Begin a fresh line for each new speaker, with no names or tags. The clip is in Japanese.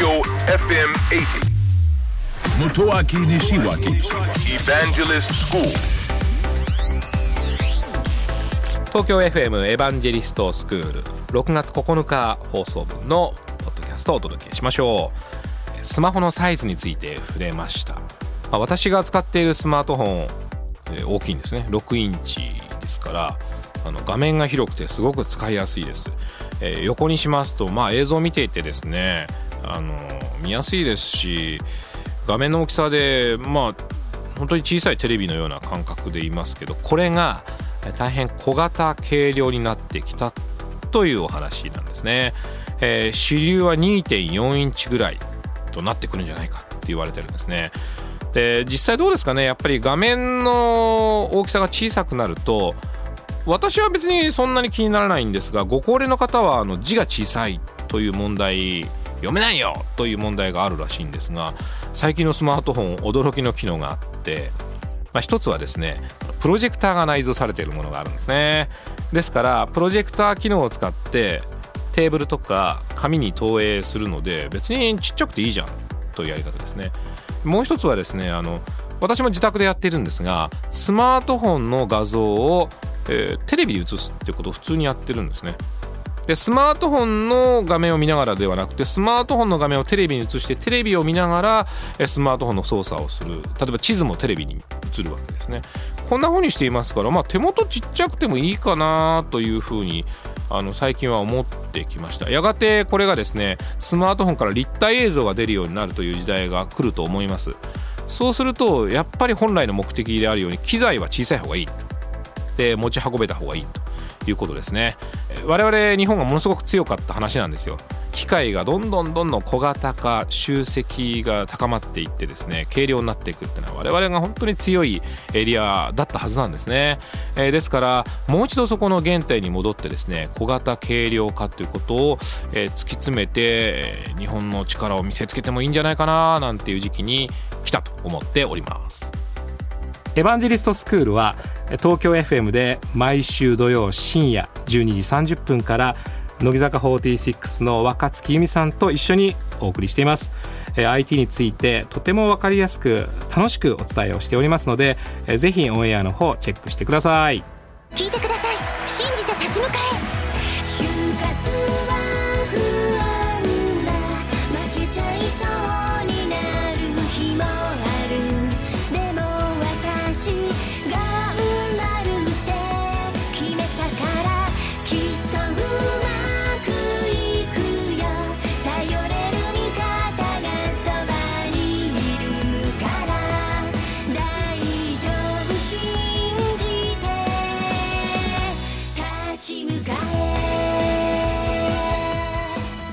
Tokyo FM 80.
Motoaki Nishiwaki
Evangelist School.
東京 FM エヴァンジェリストスクール6月9日放送分のポッドキャストをお届けしましょう。スマホのサイズについて触れました、私が使っているスマートフォン、大きいんですね。6インチですからあの画面が広くてすごく使いやすいです、え横にしますとまあ映像を見ていてですねあの見やすいですし画面の大きさでまあ本当に小さいテレビのような感覚でいますけどこれが大変小型軽量になってきたというお話なんですね、えー主流は2.4インチぐらいとなってくるんじゃないかって言われてるんですね。で実際どうですかね？やっぱり画面の大きさが小さくなると私は別にそんなに気にならないんですがご高齢の方はあの字が小さいという問題読めないよという問題があるらしいんですが最近のスマートフォン驚きの機能があって、まあ、一つはですねプロジェクターが内蔵されているものがあるんですね。ですからプロジェクター機能を使ってテーブルとか紙に投影するので別にちっちゃくていいじゃんというやり方ですね。もう一つはですねあの私も自宅でやっているんですがスマートフォンの画像を、えーテレビに映すってことを普通にやってるんですね。でスマートフォンの画面を見ながらではなくてスマートフォンの画面をテレビに映してテレビを見ながらスマートフォンの操作をする。例えば地図もテレビに映るわけですね。こんな風にしていますから、まあ、手元ちっちゃくてもいいかなという風にあの最近は思ってきました。やがてこれがですねスマートフォンから立体映像が出るようになるという時代が来ると思います。そうするとやっぱり本来の目的であるように機材は小さい方がいいで持ち運べた方がいいということですね。我々日本がものすごく強かった話なんですよ。機械がどんどんどんどん小型化集積が高まっていってですね軽量になっていくっていうのは我々が本当に強いエリアだったはずなんですね、えーですからもう一度そこの原点に戻ってですね小型軽量化ということを、え突き詰めて日本の力を見せつけてもいいんじゃないかななんていう時期に来たと思っております。
エヴァンジェリストスクールは東京 FM で毎週土曜深夜12時30分から乃木坂46の若月由美さんと一緒にお送りしています。IT についてとても分かりやすく楽しくお伝えをしておりますのでぜひオンエアの方チェックしてください。
聞いてください。信じて立ち向かえ。